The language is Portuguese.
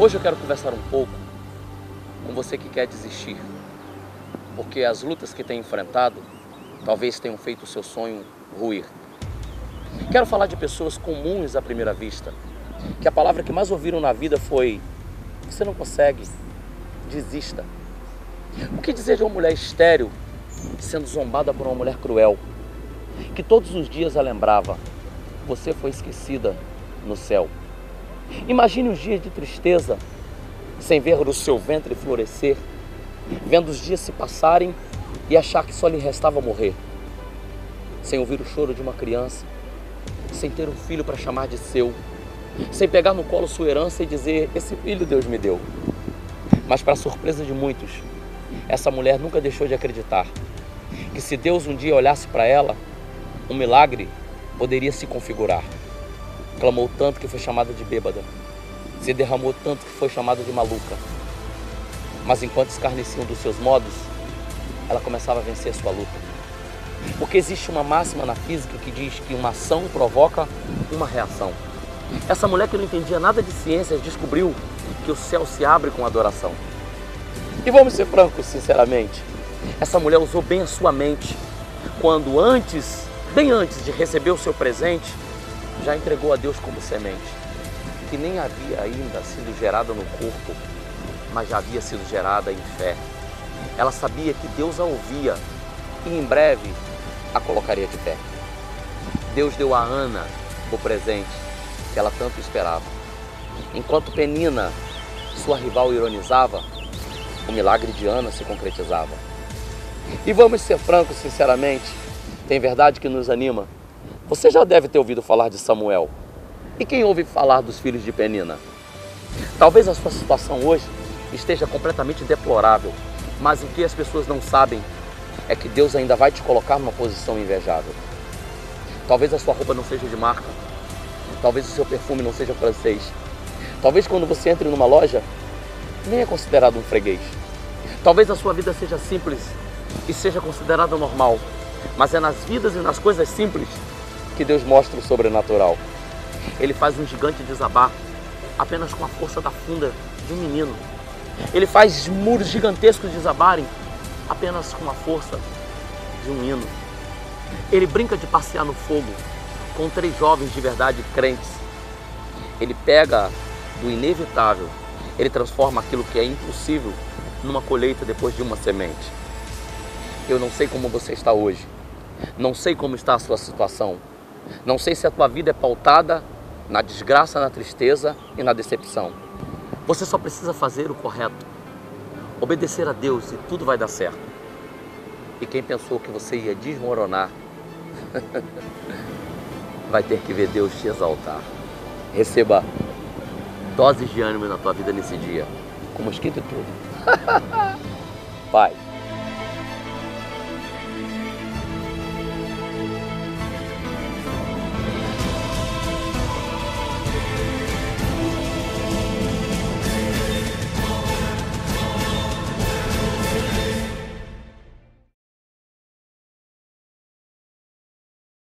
Hoje eu quero conversar um pouco com você que quer desistir, porque as lutas que tem enfrentado talvez tenham feito o seu sonho ruir. Quero falar de pessoas comuns à primeira vista, que a palavra que mais ouviram na vida foi: você não consegue, desista. O que dizer de uma mulher estéril sendo zombada por uma mulher cruel, que todos os dias a lembrava: você foi esquecida no céu. Imagine os dias de tristeza, sem ver o seu ventre florescer, vendo os dias se passarem e achar que só lhe restava morrer, sem ouvir o choro de uma criança, sem ter um filho para chamar de seu, sem pegar no colo sua herança e dizer: Esse filho Deus me deu. Mas, para surpresa de muitos, essa mulher nunca deixou de acreditar que se Deus um dia olhasse para ela, um milagre poderia se configurar. Clamou tanto que foi chamada de bêbada. Se derramou tanto que foi chamada de maluca. Mas enquanto escarneciam dos seus modos, ela começava a vencer a sua luta. Porque existe uma máxima na física que diz que uma ação provoca uma reação. Essa mulher que não entendia nada de ciências descobriu que o céu se abre com adoração. E vamos ser francos, sinceramente, essa mulher usou bem a sua mente quando antes, bem antes de receber o seu presente, já entregou a Deus como semente, que nem havia ainda sido gerada no corpo, mas já havia sido gerada em fé. Ela sabia que Deus a ouvia e em breve a colocaria de pé. Deus deu a Ana o presente que ela tanto esperava. Enquanto Penina, sua rival, ironizava, o milagre de Ana se concretizava. E vamos ser francos, sinceramente, tem verdade que nos anima você já deve ter ouvido falar de Samuel. E quem ouve falar dos filhos de Penina? Talvez a sua situação hoje esteja completamente deplorável, mas o que as pessoas não sabem é que Deus ainda vai te colocar numa posição invejável. Talvez a sua roupa não seja de marca, talvez o seu perfume não seja francês, talvez quando você entre numa loja nem é considerado um freguês. Talvez a sua vida seja simples e seja considerada normal, mas é nas vidas e nas coisas simples que Deus mostra o sobrenatural. Ele faz um gigante desabar apenas com a força da funda de um menino. Ele faz muros gigantescos desabarem apenas com a força de um hino. Ele brinca de passear no fogo com três jovens de verdade crentes. Ele pega do inevitável, ele transforma aquilo que é impossível numa colheita depois de uma semente. Eu não sei como você está hoje, não sei como está a sua situação, não sei se a tua vida é pautada na desgraça, na tristeza e na decepção. Você só precisa fazer o correto, obedecer a Deus e tudo vai dar certo. E quem pensou que você ia desmoronar, vai ter que ver Deus te exaltar. Receba doses de ânimo na tua vida nesse dia, com mosquito e tudo. Pai.